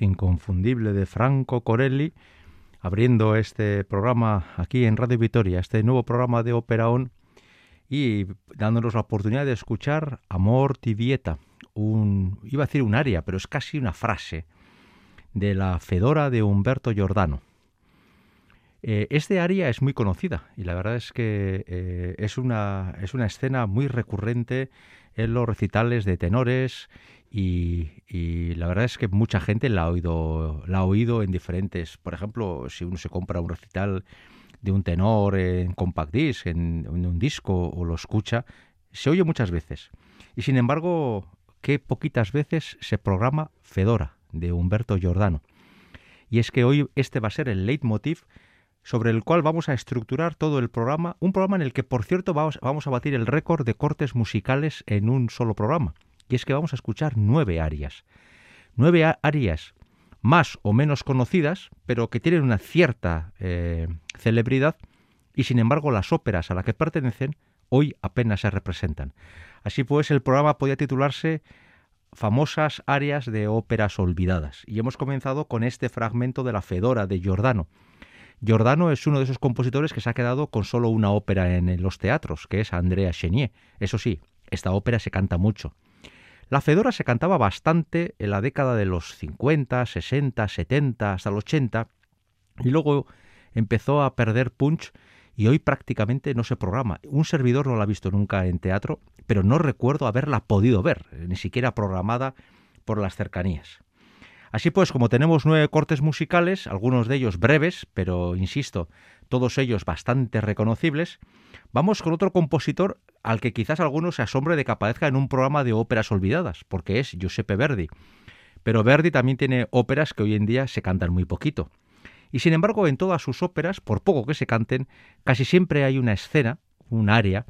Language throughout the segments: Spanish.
inconfundible de Franco Corelli, abriendo este programa aquí en Radio Vitoria, este nuevo programa de Ópera On, y dándonos la oportunidad de escuchar Amor Tibieta, un, iba a decir un aria, pero es casi una frase, de la Fedora de Humberto Giordano. Eh, este aria es muy conocida y la verdad es que eh, es, una, es una escena muy recurrente en los recitales de tenores y, la verdad es que mucha gente la ha oído, la ha oído en diferentes, por ejemplo, si uno se compra un recital de un tenor en compact disc, en, un disco o lo escucha, se oye muchas veces. Y sin embargo, qué poquitas veces se programa Fedora de Humberto Giordano. Y es que hoy este va a ser el leitmotiv sobre el cual vamos a estructurar todo el programa, un programa en el que, por cierto, vamos a batir el récord de cortes musicales en un solo programa y es que vamos a escuchar nueve arias. Nueve arias más o menos conocidas, pero que tienen una cierta eh, celebridad, y sin embargo las óperas a las que pertenecen hoy apenas se representan. Así pues, el programa podía titularse Famosas áreas de óperas olvidadas, y hemos comenzado con este fragmento de la Fedora de Giordano. Giordano es uno de esos compositores que se ha quedado con solo una ópera en los teatros, que es Andrea Chenier. Eso sí, esta ópera se canta mucho. La Fedora se cantaba bastante en la década de los 50, 60, 70, hasta el 80, y luego empezó a perder punch y hoy prácticamente no se programa. Un servidor no la ha visto nunca en teatro, pero no recuerdo haberla podido ver, ni siquiera programada por las cercanías. Así pues, como tenemos nueve cortes musicales, algunos de ellos breves, pero insisto, todos ellos bastante reconocibles, vamos con otro compositor al que quizás algunos se asombre de que aparezca en un programa de óperas olvidadas, porque es Giuseppe Verdi. Pero Verdi también tiene óperas que hoy en día se cantan muy poquito. Y sin embargo, en todas sus óperas, por poco que se canten, casi siempre hay una escena, un área,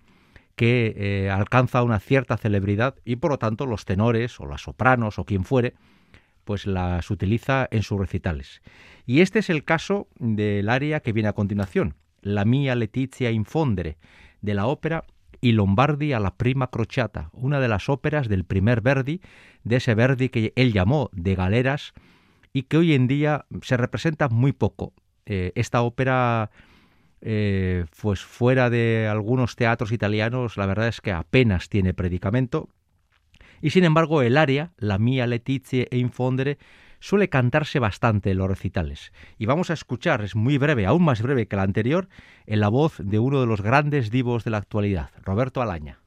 que eh, alcanza una cierta celebridad y por lo tanto los tenores o las sopranos o quien fuere pues las utiliza en sus recitales. Y este es el caso del área que viene a continuación, La mía Letizia Infondere, de la ópera y Lombardi a la prima crociata, una de las óperas del primer Verdi, de ese Verdi que él llamó de galeras y que hoy en día se representa muy poco. Eh, esta ópera, eh, pues fuera de algunos teatros italianos, la verdad es que apenas tiene predicamento, y sin embargo, el aria, la mía Letizia e Infondere, suele cantarse bastante en los recitales. Y vamos a escuchar, es muy breve, aún más breve que la anterior, en la voz de uno de los grandes divos de la actualidad, Roberto Alaña.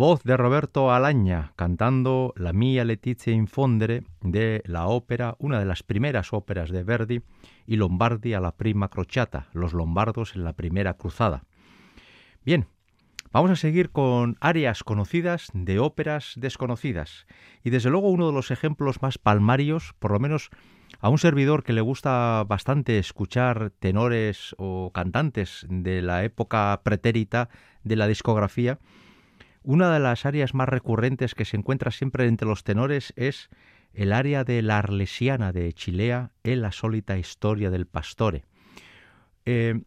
Voz de Roberto Alaña cantando La mia Letizia infondere de la ópera, una de las primeras óperas de Verdi, y Lombardi a la prima crociata, los lombardos en la primera cruzada. Bien, vamos a seguir con áreas conocidas de óperas desconocidas. Y desde luego uno de los ejemplos más palmarios, por lo menos a un servidor que le gusta bastante escuchar tenores o cantantes de la época pretérita de la discografía, una de las áreas más recurrentes que se encuentra siempre entre los tenores es el área de la Arlesiana de Chilea en la sólita historia del pastore. Eh,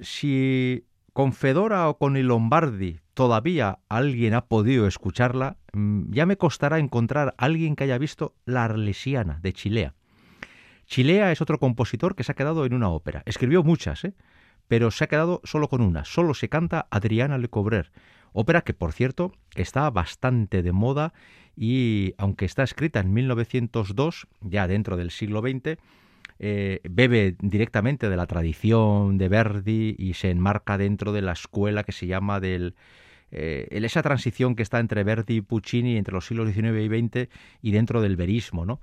si con Fedora o con el Lombardi todavía alguien ha podido escucharla, mm, ya me costará encontrar a alguien que haya visto la Arlesiana de Chilea. Chilea es otro compositor que se ha quedado en una ópera. Escribió muchas, ¿eh? pero se ha quedado solo con una. Solo se canta Adriana Lecobrer, Ópera que, por cierto, está bastante de moda y, aunque está escrita en 1902, ya dentro del siglo XX, eh, bebe directamente de la tradición de Verdi y se enmarca dentro de la escuela que se llama del... Eh, esa transición que está entre Verdi y Puccini entre los siglos XIX y XX y dentro del verismo, ¿no?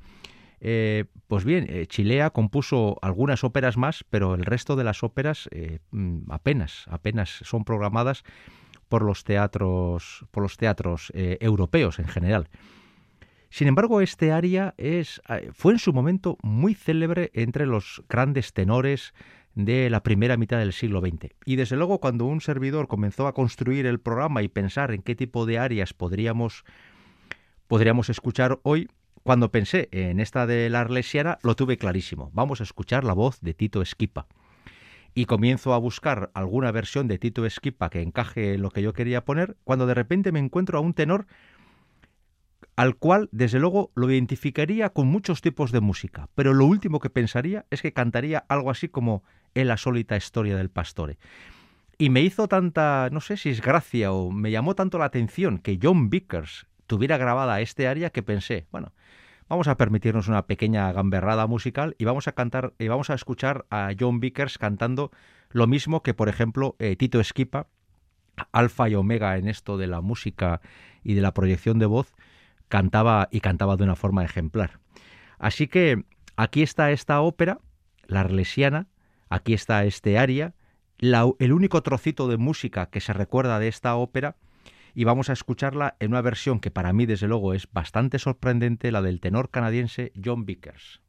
Eh, pues bien, Chilea compuso algunas óperas más, pero el resto de las óperas mm, apenas, apenas son programadas por los teatros, por los teatros eh, europeos en general. Sin embargo, este aria es, eh, fue en su momento muy célebre entre los grandes tenores de la primera mitad del siglo XX. Y desde luego, cuando un servidor comenzó a construir el programa y pensar en qué tipo de arias podríamos, podríamos escuchar hoy, cuando pensé en esta de la Arlesiana, lo tuve clarísimo. Vamos a escuchar la voz de Tito Esquipa y comienzo a buscar alguna versión de Tito Esquipa que encaje en lo que yo quería poner, cuando de repente me encuentro a un tenor al cual, desde luego, lo identificaría con muchos tipos de música, pero lo último que pensaría es que cantaría algo así como en la sólita historia del pastore. Y me hizo tanta, no sé si es gracia o me llamó tanto la atención que John Vickers tuviera grabada este aria que pensé, bueno, Vamos a permitirnos una pequeña gamberrada musical y vamos a cantar y vamos a escuchar a John Vickers cantando lo mismo que, por ejemplo, eh, Tito Esquipa, alfa y omega en esto de la música y de la proyección de voz, cantaba y cantaba de una forma ejemplar. Así que aquí está esta ópera, la Arlesiana, aquí está este aria, el único trocito de música que se recuerda de esta ópera y vamos a escucharla en una versión que para mí desde luego es bastante sorprendente, la del tenor canadiense John Vickers.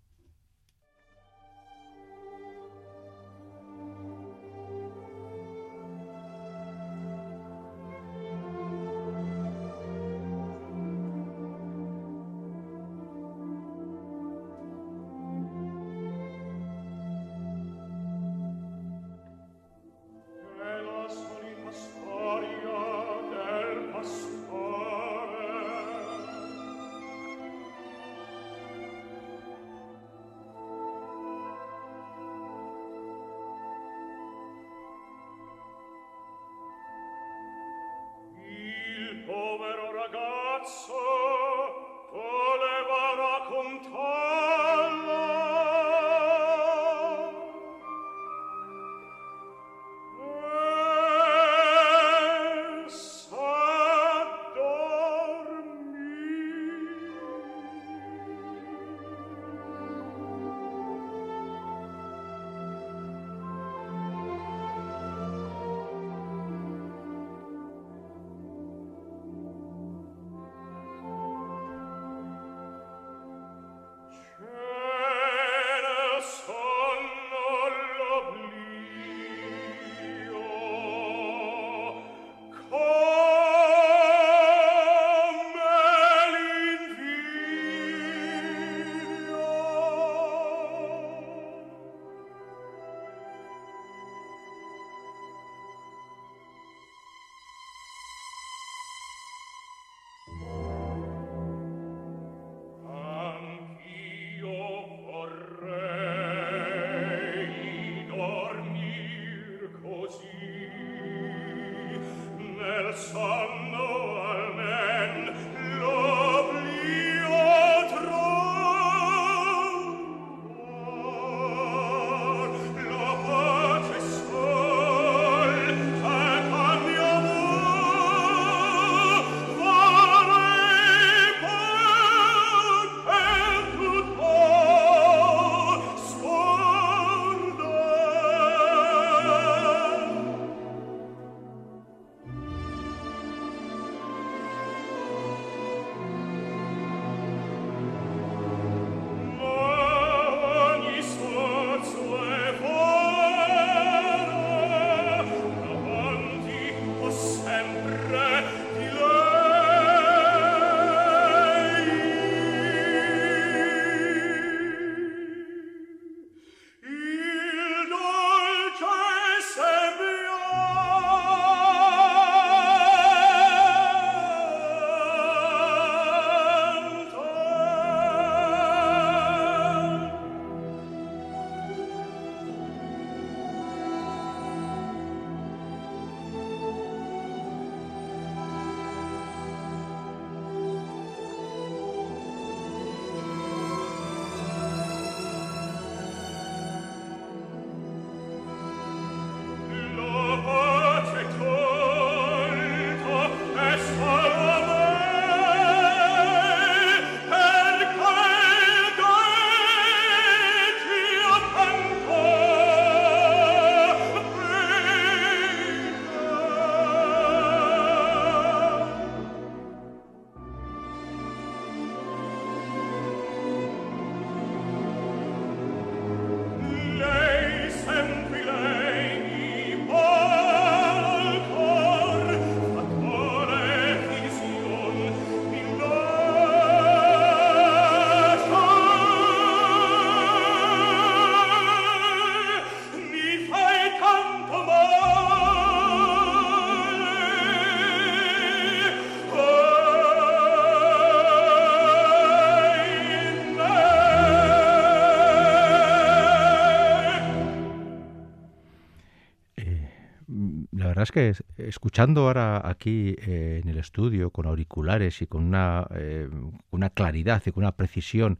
Verdad es que escuchando ahora aquí eh, en el estudio con auriculares y con una, eh, una claridad y con una precisión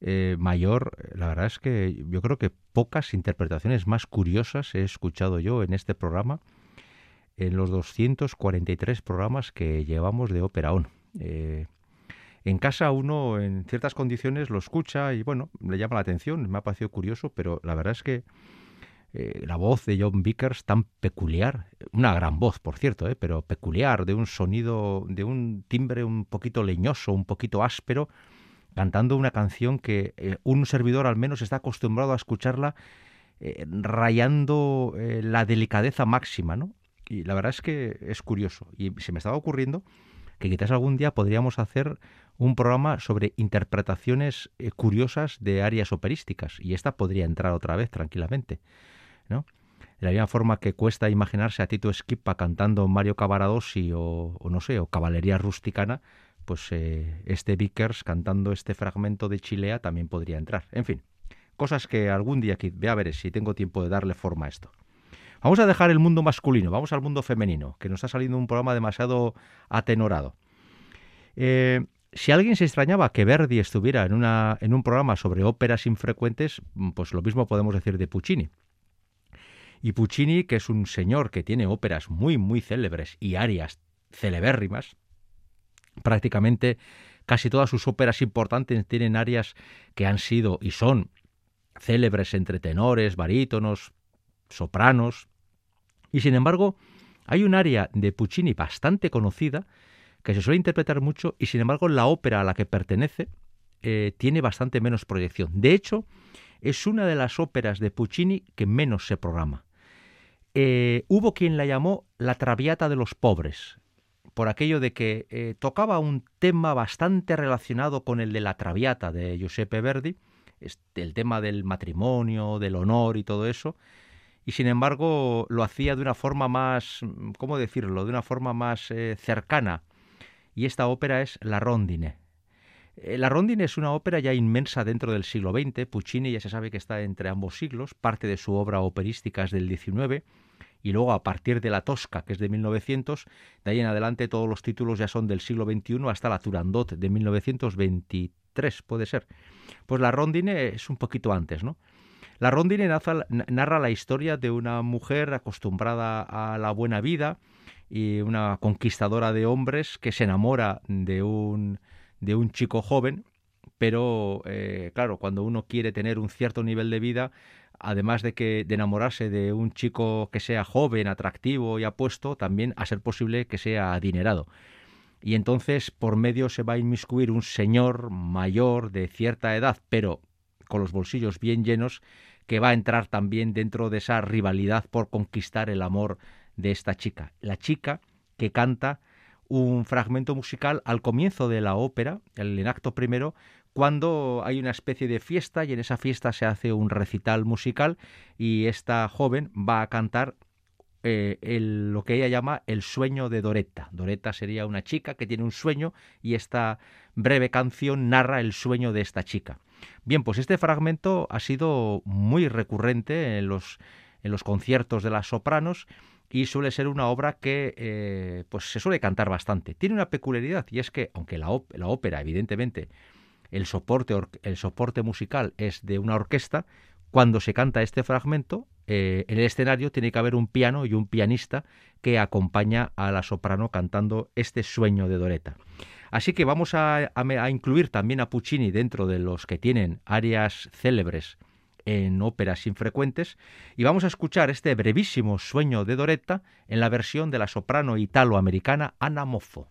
eh, mayor, la verdad es que yo creo que pocas interpretaciones más curiosas he escuchado yo en este programa, en los 243 programas que llevamos de Ópera On. en casa uno en ciertas condiciones lo escucha y bueno, le llama la atención, me ha parecido curioso, pero la verdad es que eh, la voz de John Vickers tan peculiar, una gran voz, por cierto, eh, pero peculiar, de un sonido, de un timbre un poquito leñoso, un poquito áspero, cantando una canción que eh, un servidor al menos está acostumbrado a escucharla rayando la delicadeza máxima, ¿no? Y la verdad es que es curioso. Y se me estaba ocurriendo que quizás algún día podríamos hacer un programa sobre interpretaciones curiosas de áreas operísticas. Y esta podría entrar otra vez tranquilamente. De la misma forma que cuesta imaginarse a Tito Esquipa cantando Mario Cavaradossi o, no sé, o Caballería Rusticana, pues eh, este Vickers cantando este fragmento de Chilea también podría entrar. En fin, cosas que algún día aquí, ve a ver si tengo tiempo de darle forma a esto. Vamos a dejar el mundo masculino, vamos al mundo femenino, que nos ha salido un programa demasiado atenorado. Eh, si alguien se extrañaba que Verdi estuviera en, una, en un programa sobre óperas infrecuentes, pues lo mismo podemos decir de Puccini. Y Puccini, que es un señor que tiene óperas muy, muy célebres y arias celebérrimas, prácticamente casi todas sus óperas importantes tienen arias que han sido y son célebres entre tenores, barítonos, sopranos. Y sin embargo, hay un aria de Puccini bastante conocida que se suele interpretar mucho y sin embargo la ópera a la que pertenece eh, tiene bastante menos proyección. De hecho, es una de las óperas de Puccini que menos se programa. Eh, hubo quien la llamó la Traviata de los pobres, por aquello de que eh, tocaba un tema bastante relacionado con el de la Traviata de Giuseppe Verdi, el tema del matrimonio, del honor y todo eso, y sin embargo lo hacía de una forma más, ¿cómo decirlo?, de una forma más eh, cercana. Y esta ópera es La Rondine. La Rondine es una ópera ya inmensa dentro del siglo XX. Puccini ya se sabe que está entre ambos siglos. Parte de su obra operística es del XIX y luego a partir de la Tosca, que es de 1900, de ahí en adelante todos los títulos ya son del siglo XXI hasta la Turandot de 1923, puede ser. Pues la Rondine es un poquito antes, ¿no? La Rondine narra la historia de una mujer acostumbrada a la buena vida y una conquistadora de hombres que se enamora de un, de un chico joven, pero eh, claro, cuando uno quiere tener un cierto nivel de vida, además de que de enamorarse de un chico que sea joven, atractivo y apuesto, también a ser posible que sea adinerado. Y entonces por medio se va a inmiscuir un señor mayor de cierta edad, pero con los bolsillos bien llenos, que va a entrar también dentro de esa rivalidad por conquistar el amor de esta chica. La chica que canta un fragmento musical al comienzo de la ópera, el acto primero, cuando hay una especie de fiesta y en esa fiesta se hace un recital musical y esta joven va a cantar eh, lo que ella llama el sueño de Doretta. Doretta sería una chica que tiene un sueño y esta breve canción narra el sueño de esta chica. Bien, pues este fragmento ha sido muy recurrente en los, conciertos de las sopranos y suele ser una obra que eh, pues se suele cantar bastante. Tiene una peculiaridad y es que, aunque la ópera evidentemente el soporte, musical es de una orquesta, cuando se canta este fragmento, eh, en el escenario tiene que haber un piano y un pianista que acompaña a la soprano cantando este sueño de Doreta. Así que vamos a, a, incluir también a Puccini dentro de los que tienen áreas célebres en óperas infrecuentes y vamos a escuchar este brevísimo sueño de Doretta en la versión de la soprano italo-americana Anna Moffo.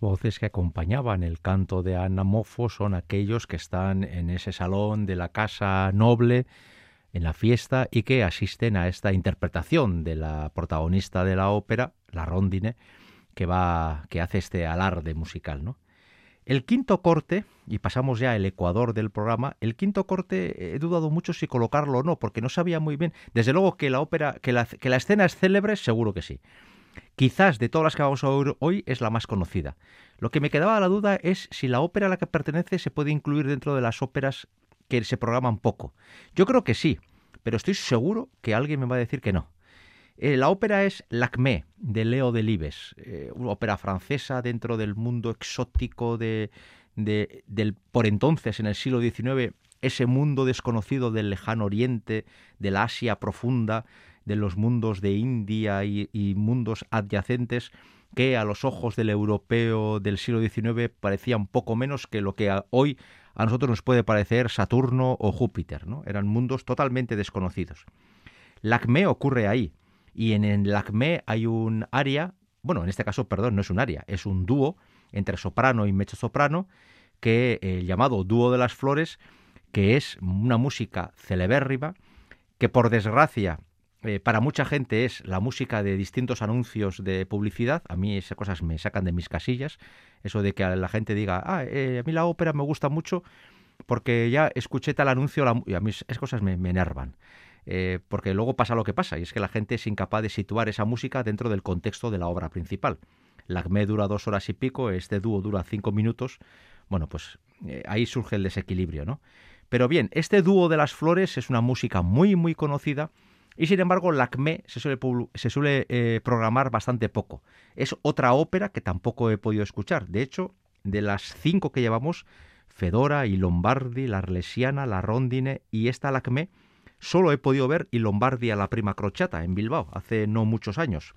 Voces que acompañaban el canto de Anamofo son aquellos que están en ese salón de la casa noble en la fiesta y que asisten a esta interpretación de la protagonista de la ópera, la rondine, que va que hace este alarde musical, ¿no? El quinto corte, y pasamos ya al ecuador del programa, el quinto corte he dudado mucho si colocarlo o no, porque no sabía muy bien. Desde luego que la ópera, que la escena es célebre, seguro que sí. Quizás de todas las que vamos a oír hoy es la más conocida. Lo que me quedaba la duda es si la ópera a la que pertenece se puede incluir dentro de las óperas que se programan poco. Yo creo que sí, pero estoy seguro que alguien me va a decir que no. Eh, la ópera es Lacmé, de Leo Delibes, eh, una ópera francesa dentro del mundo exótico de, del, por entonces, en el siglo XIX, ese mundo desconocido del lejano oriente, de la Asia profunda, de los mundos de India y, mundos adyacentes, que a los ojos del europeo del siglo XIX parecían poco menos que lo que hoy a nosotros nos puede parecer Saturno o Júpiter, ¿no? Eran mundos totalmente desconocidos. Lacmé ocurre ahí, y en el Lacmé hay un área, bueno, en este caso, perdón, no es un área, es un dúo entre soprano y mecho soprano, que el llamado dúo de las flores, que es una música celebérrima, que por desgracia eh, para mucha gente es la música de distintos anuncios de publicidad. A mí esas cosas me sacan de mis casillas. Eso de que la gente diga, ah, eh, a mí la ópera me gusta mucho porque ya escuché tal anuncio y a mí esas cosas me, enervan. Eh, porque luego pasa lo que pasa, y es que la gente es incapaz de situar esa música dentro del contexto de la obra principal. La ACME dura dos horas y pico, este dúo dura cinco minutos. Bueno, pues ahí surge el desequilibrio, ¿no? Pero bien, este dúo de las flores es una música muy, muy conocida y sin embargo, la se suele, se suele eh, programar bastante poco. Es otra ópera que tampoco he podido escuchar. De hecho, de las cinco que llevamos, Fedora y Lombardi, la Arlesiana, la Rondine y esta Lacmé, solo he podido ver y Lombardi a la prima crochata en Bilbao, hace no muchos años.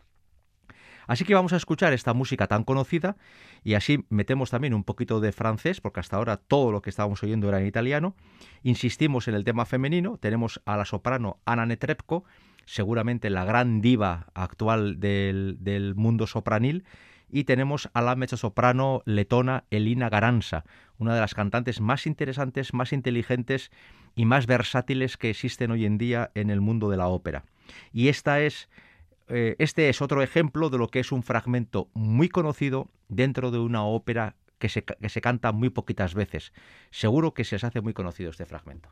Así que vamos a escuchar esta música tan conocida y así metemos también un poquito de francés, porque hasta ahora todo lo que estábamos oyendo era en italiano. Insistimos en el tema femenino, tenemos a la soprano Anna Netrebko, seguramente la gran diva actual del, mundo sopranil, y tenemos a la soprano letona Elina Garanza, una de las cantantes más interesantes, más inteligentes y más versátiles que existen hoy en día en el mundo de la ópera. Y esta es eh, este es otro ejemplo de lo que es un fragmento muy conocido dentro de una ópera que se, que se canta muy poquitas veces. Seguro que se os hace muy conocido este fragmento.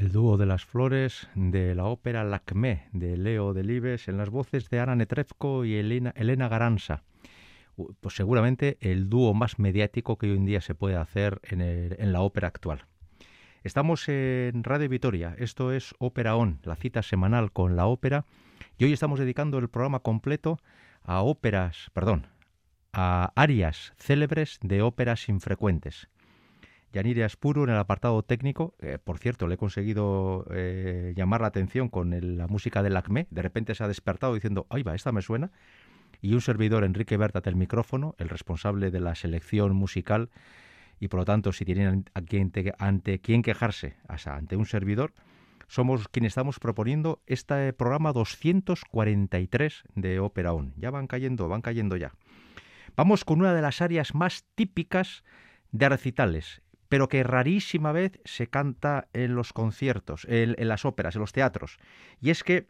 El dúo de las flores de la ópera Lacmé de Leo Delibes en las voces de Ana Netrebko y Elena, Elena Garanza. Pues seguramente el dúo más mediático que hoy en día se puede hacer en, en la ópera actual. Estamos en Radio Vitoria, esto es Ópera On, la cita semanal con la ópera, y hoy estamos dedicando el programa completo a óperas, perdón, a arias célebres de óperas infrecuentes. Yanire Aspuru en el apartado técnico. por cierto, le he conseguido eh, llamar la atención con la música del ACME. De repente se ha despertado diciendo, ¡ay va, esta me suena! Y un servidor, Enrique Bertat, el micrófono, el responsable de la selección musical. Y por lo tanto, si tienen ante quién quejarse, o ante un servidor, somos quienes estamos proponiendo este programa 243 de Ópera On. Ya van cayendo, van cayendo ya. Vamos con una de las áreas más típicas de recitales pero que rarísima vez se canta en los conciertos, en, las óperas, en los teatros. Y es que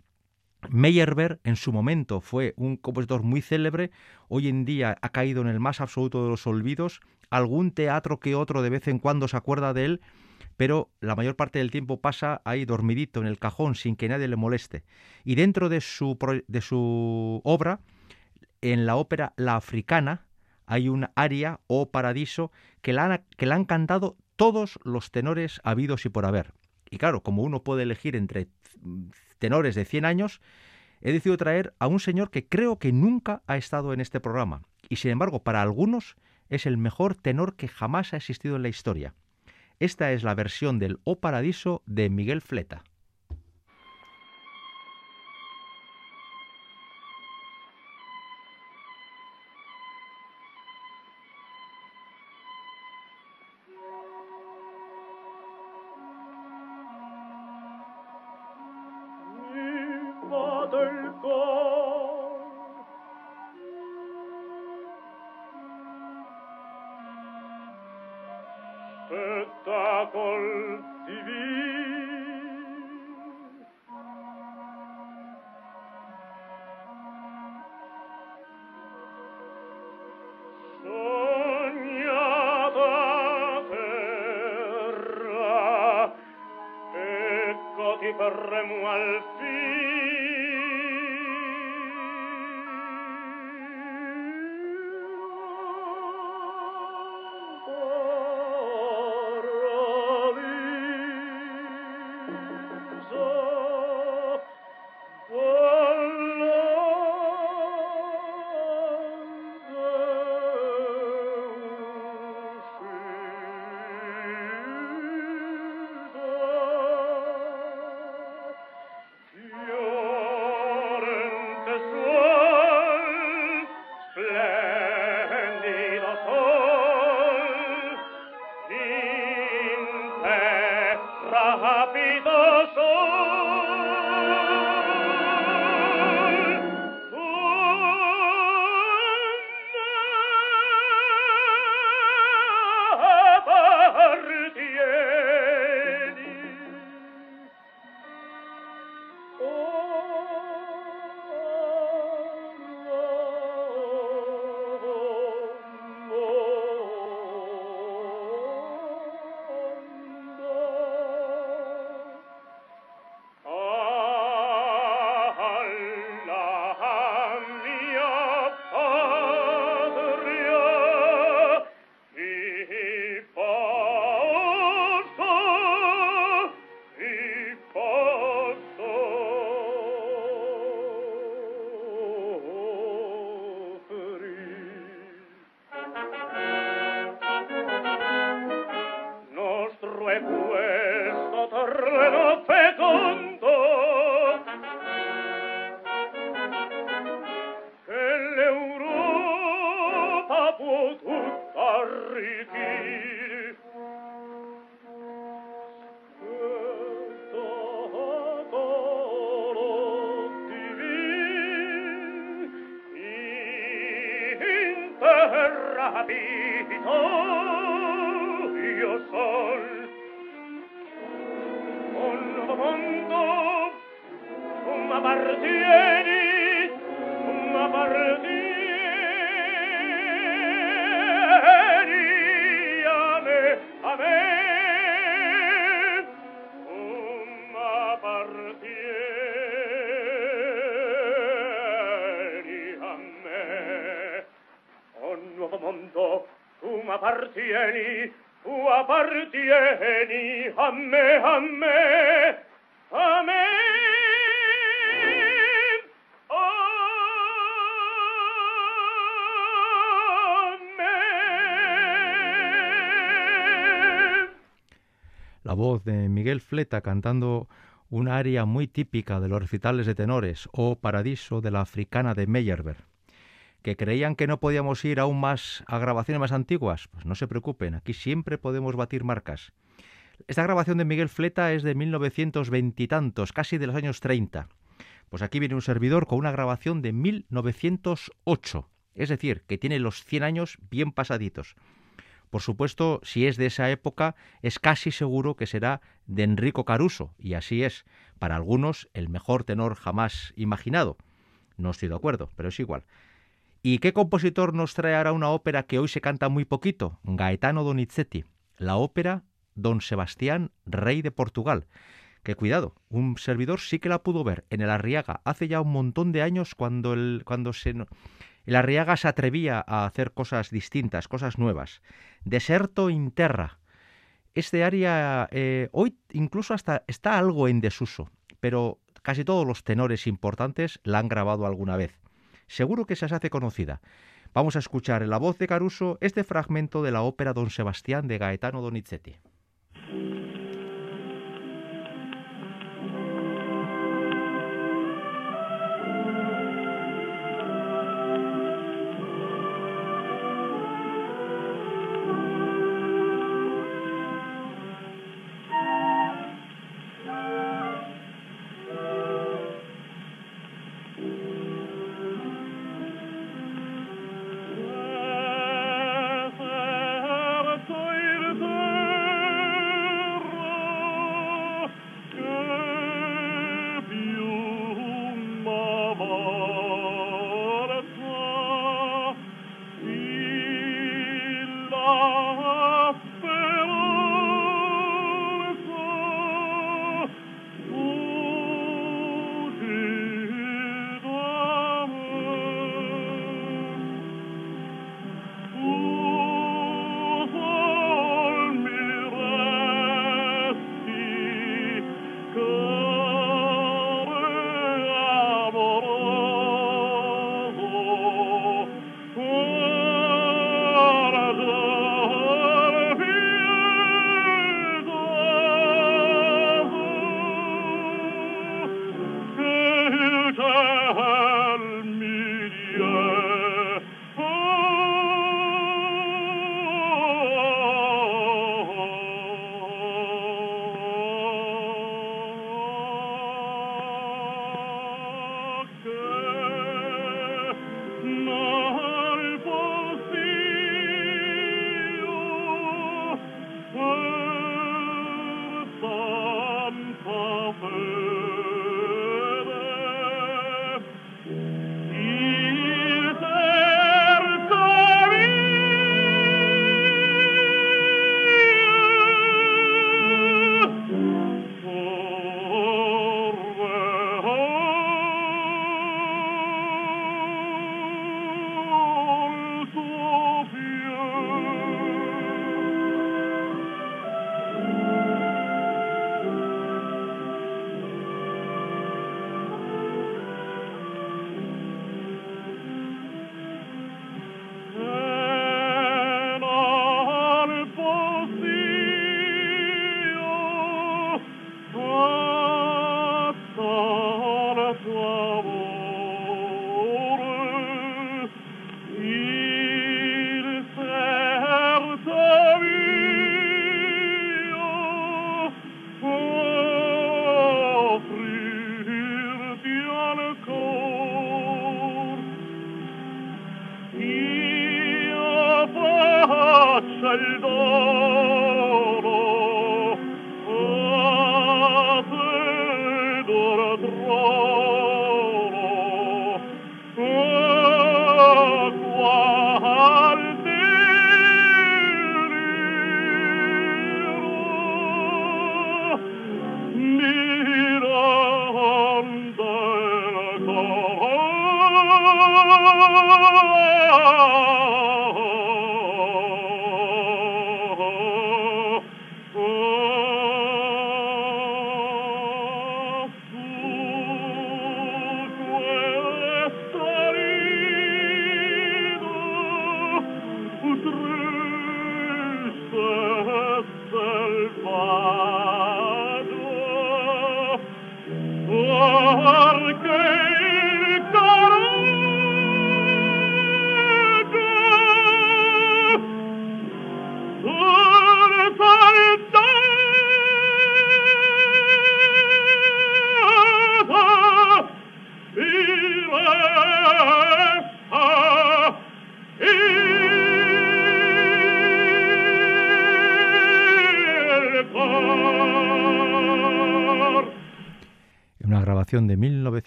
Meyerbeer en su momento fue un compositor muy célebre, hoy en día ha caído en el más absoluto de los olvidos, algún teatro que otro de vez en cuando se acuerda de él, pero la mayor parte del tiempo pasa ahí dormidito en el cajón sin que nadie le moleste. Y dentro de su, de su obra, en la ópera La Africana, hay un aria o paradiso que la, han, que la han cantado todos los tenores habidos y por haber. Y claro, como uno puede elegir entre tenores de 100 años, he decidido traer a un señor que creo que nunca ha estado en este programa. Y sin embargo, para algunos es el mejor tenor que jamás ha existido en la historia. Esta es la versión del O Paradiso de Miguel Fleta. Hilf Miguel Fleta cantando un aria muy típica de los recitales de tenores o Paradiso de la Africana de Meyerbeer. ¿Que creían que no podíamos ir aún más a grabaciones más antiguas? Pues no se preocupen, aquí siempre podemos batir marcas. Esta grabación de Miguel Fleta es de 1920 y tantos, casi de los años 30. Pues aquí viene un servidor con una grabación de 1908, es decir, que tiene los 100 años bien pasaditos. Por supuesto, si es de esa época, es casi seguro que será de Enrico Caruso, y así es, para algunos, el mejor tenor jamás imaginado. No estoy de acuerdo, pero es igual. ¿Y qué compositor nos trae ahora una ópera que hoy se canta muy poquito? Gaetano Donizetti, la ópera Don Sebastián, rey de Portugal. Que cuidado, un servidor sí que la pudo ver en el Arriaga hace ya un montón de años cuando, el, cuando se, el Arriaga se atrevía a hacer cosas distintas, cosas nuevas. Deserto Interra. Este área eh, hoy incluso hasta está algo en desuso, pero casi todos los tenores importantes la han grabado alguna vez. Seguro que se hace conocida. Vamos a escuchar en la voz de Caruso este fragmento de la ópera Don Sebastián de Gaetano Donizetti.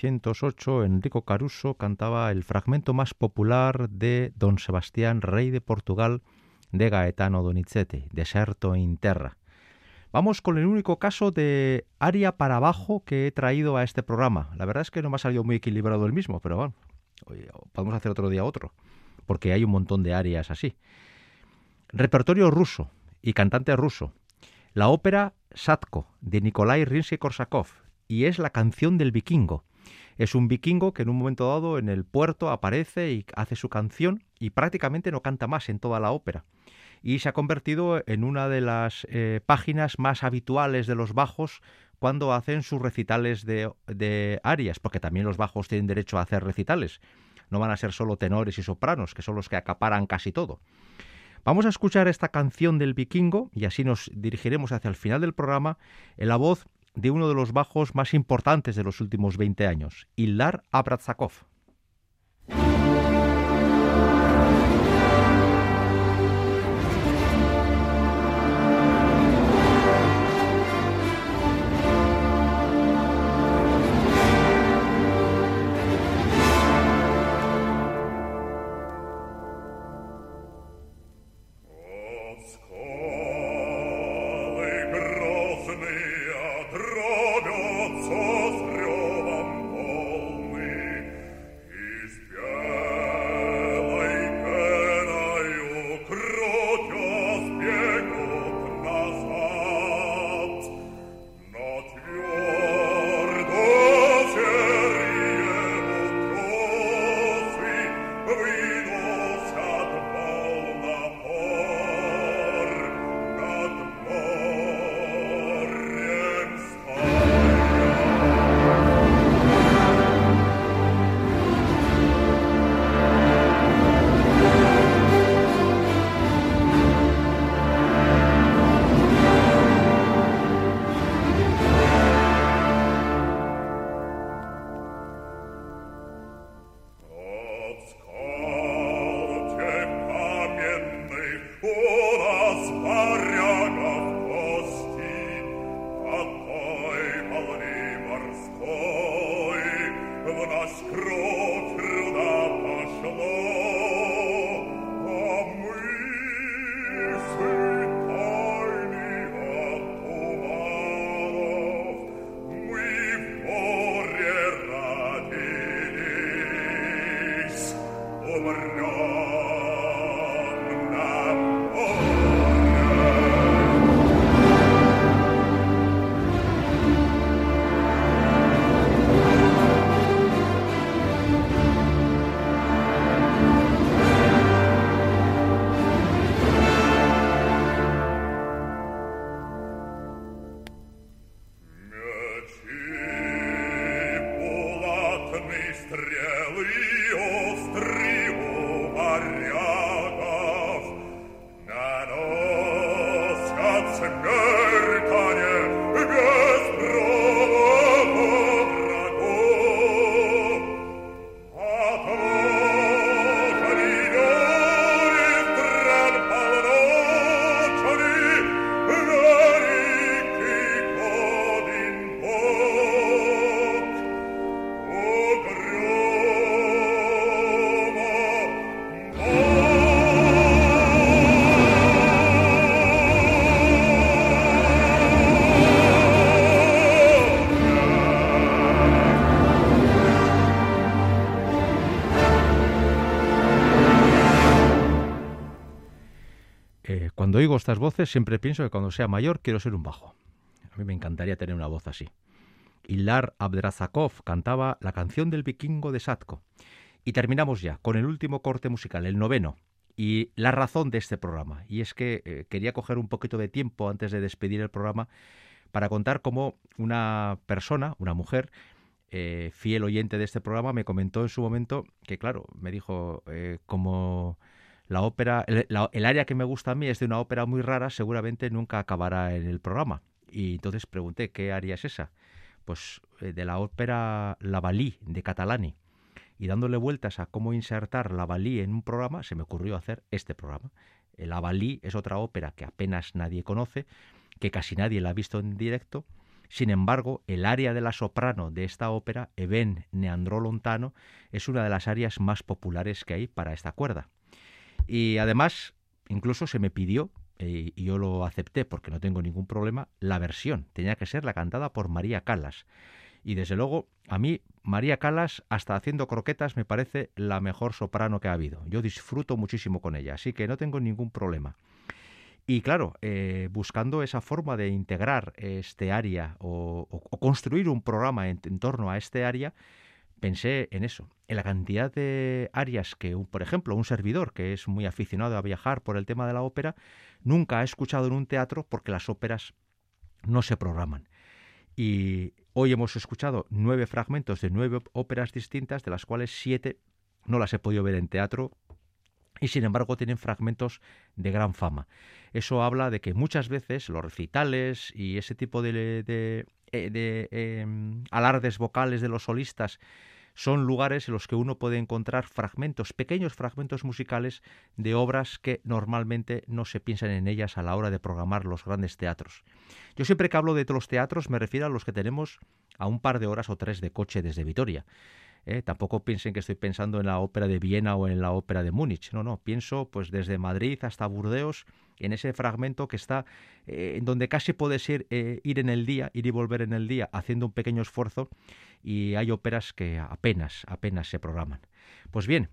1908, Enrico Caruso cantaba el fragmento más popular de Don Sebastián, rey de Portugal, de Gaetano Donizetti, Deserto in Terra. Vamos con el único caso de aria para abajo que he traído a este programa. La verdad es que no me ha salido muy equilibrado el mismo, pero bueno, podemos hacer otro día otro, porque hay un montón de arias así. Repertorio ruso y cantante ruso. La ópera Satko de Nikolai Rimsky-Korsakov y es la canción del vikingo. Es un vikingo que en un momento dado en el puerto aparece y hace su canción y prácticamente no canta más en toda la ópera. Y se ha convertido en una de las eh, páginas más habituales de los bajos cuando hacen sus recitales de, de arias, porque también los bajos tienen derecho a hacer recitales. No van a ser solo tenores y sopranos, que son los que acaparan casi todo. Vamos a escuchar esta canción del vikingo y así nos dirigiremos hacia el final del programa en la voz de uno de los bajos más importantes de los últimos 20 años, Ilar Abratzakov. Estas voces siempre pienso que cuando sea mayor quiero ser un bajo. A mí me encantaría tener una voz así. Ilar Abdrazakov cantaba la canción del vikingo de Satko. Y terminamos ya con el último corte musical, el noveno, y la razón de este programa. Y es que eh, quería coger un poquito de tiempo antes de despedir el programa para contar cómo una persona, una mujer, eh, fiel oyente de este programa, me comentó en su momento que, claro, me dijo, eh, como la ópera, el, área que me gusta a mí es de una ópera muy rara, seguramente nunca acabará en el programa. Y entonces pregunté, ¿qué área es esa? Pues eh, de la ópera La Valí de Catalani. Y dándole vueltas a cómo insertar La Valí en un programa, se me ocurrió hacer este programa. La Valí es otra ópera que apenas nadie conoce, que casi nadie la ha visto en directo Sin embargo, el área de la soprano de esta ópera, Eben Neandro Lontano, es una de las áreas más populares que hay para esta cuerda. Y además, incluso se me pidió, eh, y yo lo acepté porque no tengo ningún problema, la versión. Tenía que ser la cantada por María Calas. Y desde luego, a mí, María Calas, hasta haciendo croquetas, me parece la mejor soprano que ha habido. Yo disfruto muchísimo con ella, así que no tengo ningún problema. Y claro, eh, buscando esa forma de integrar este área o, construir un programa en, torno a este área, pensé en eso, en la cantidad de áreas que, por ejemplo, un servidor que es muy aficionado a viajar por el tema de la ópera, nunca ha escuchado en un teatro porque las óperas no se programan. Y hoy hemos escuchado nueve fragmentos de nueve óperas distintas, de las cuales siete no las he podido ver en teatro y sin embargo tienen fragmentos de gran fama. Eso habla de que muchas veces los recitales y ese tipo de, de, eh, em, alardes vocales de los solistas son lugares en los que uno puede encontrar fragmentos, pequeños fragmentos musicales de obras que normalmente no se piensan en ellas a la hora de programar los grandes teatros. Yo siempre que hablo de los teatros me refiero a los que tenemos a un par de horas o tres de coche desde Vitoria. ¿Eh? Tampoco piensen que estoy pensando en la ópera de Viena o en la ópera de Múnich. No, no, pienso pues desde Madrid hasta Burdeos en ese fragmento que está eh, en donde casi puedes ir, eh, ir en el día, ir y volver en el día haciendo un pequeño esfuerzo y hay óperas que apenas, apenas se programan. Pues bien,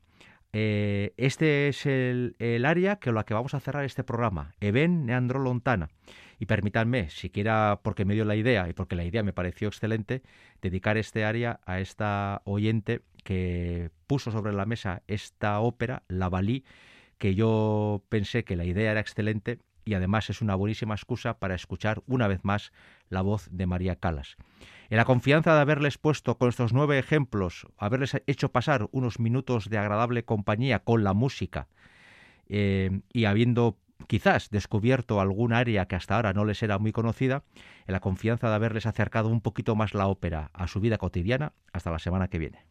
este es el, área con la que vamos a cerrar este programa, Eben Neandro Lontana. Y permítanme, siquiera porque me dio la idea y porque la idea me pareció excelente, dedicar este área a esta oyente que puso sobre la mesa esta ópera, La Valí, que yo pensé que la idea era excelente y además es una buenísima excusa para escuchar una vez más la voz de María Calas. En la confianza de haberles puesto con estos nueve ejemplos, haberles hecho pasar unos minutos de agradable compañía con la música eh, y habiendo quizás descubierto algún área que hasta ahora no les era muy conocida, en la confianza de haberles acercado un poquito más la ópera a su vida cotidiana. Hasta la semana que viene.